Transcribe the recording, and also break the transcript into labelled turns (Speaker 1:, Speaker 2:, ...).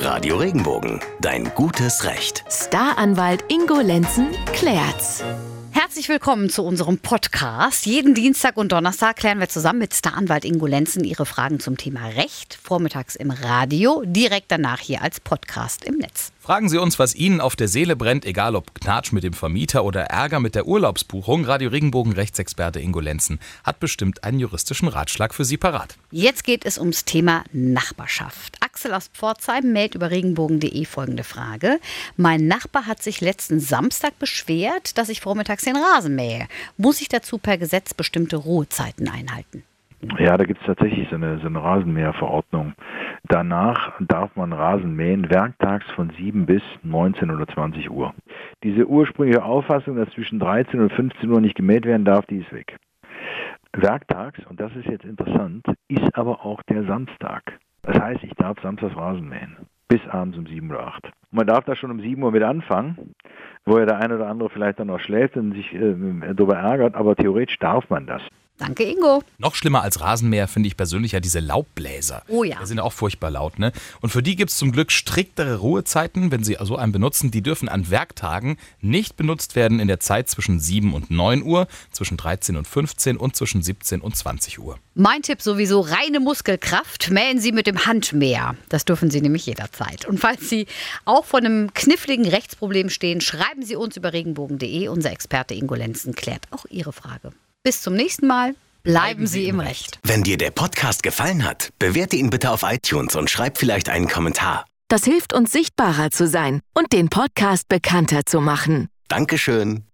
Speaker 1: Radio Regenbogen, dein gutes Recht.
Speaker 2: Staranwalt Ingo Lenzen klärt's.
Speaker 3: Herzlich willkommen zu unserem Podcast. Jeden Dienstag und Donnerstag klären wir zusammen mit Staranwalt Ingo Lenzen Ihre Fragen zum Thema Recht. Vormittags im Radio, direkt danach hier als Podcast im Netz.
Speaker 4: Fragen Sie uns, was Ihnen auf der Seele brennt, egal ob Knatsch mit dem Vermieter oder Ärger mit der Urlaubsbuchung. Radio Regenbogen Rechtsexperte Ingo Lenzen hat bestimmt einen juristischen Ratschlag für Sie parat.
Speaker 3: Jetzt geht es ums Thema Nachbarschaft. Axel aus Pforzheim meldet über regenbogen.de folgende Frage. Mein Nachbar hat sich letzten Samstag beschwert, dass ich vormittags den Rasen mähe. Muss ich dazu per Gesetz bestimmte Ruhezeiten einhalten?
Speaker 5: Ja, da gibt es tatsächlich so eine, so eine Rasenmäherverordnung. Danach darf man Rasen mähen, werktags von 7 bis 19 oder 20 Uhr. Diese ursprüngliche Auffassung, dass zwischen 13 und 15 Uhr nicht gemäht werden darf, die ist weg. Werktags, und das ist jetzt interessant, ist aber auch der Samstag. Das heißt, ich darf samstags Rasen mähen. Bis abends um 7 oder 8. Man darf da schon um 7 Uhr mit anfangen, wo ja der eine oder andere vielleicht dann noch schläft und sich äh, darüber ärgert, aber theoretisch darf man das.
Speaker 3: Danke, Ingo.
Speaker 4: Noch schlimmer als Rasenmäher finde ich persönlich ja diese Laubbläser.
Speaker 3: Oh ja.
Speaker 4: Die sind ja auch furchtbar laut, ne? Und für die gibt es zum Glück striktere Ruhezeiten, wenn sie so einen benutzen. Die dürfen an Werktagen nicht benutzt werden in der Zeit zwischen 7 und 9 Uhr, zwischen 13 und 15 und zwischen 17 und 20 Uhr.
Speaker 3: Mein Tipp sowieso reine Muskelkraft. Mähen Sie mit dem Handmäher. Das dürfen Sie nämlich jederzeit. Und falls Sie auch vor einem kniffligen Rechtsproblem stehen, schreiben Sie uns über regenbogen.de. Unser Experte Ingo Lenzen klärt auch Ihre Frage. Bis zum nächsten Mal. Bleiben Sie im Recht.
Speaker 1: Wenn dir der Podcast gefallen hat, bewerte ihn bitte auf iTunes und schreib vielleicht einen Kommentar.
Speaker 2: Das hilft uns sichtbarer zu sein und den Podcast bekannter zu machen.
Speaker 1: Dankeschön.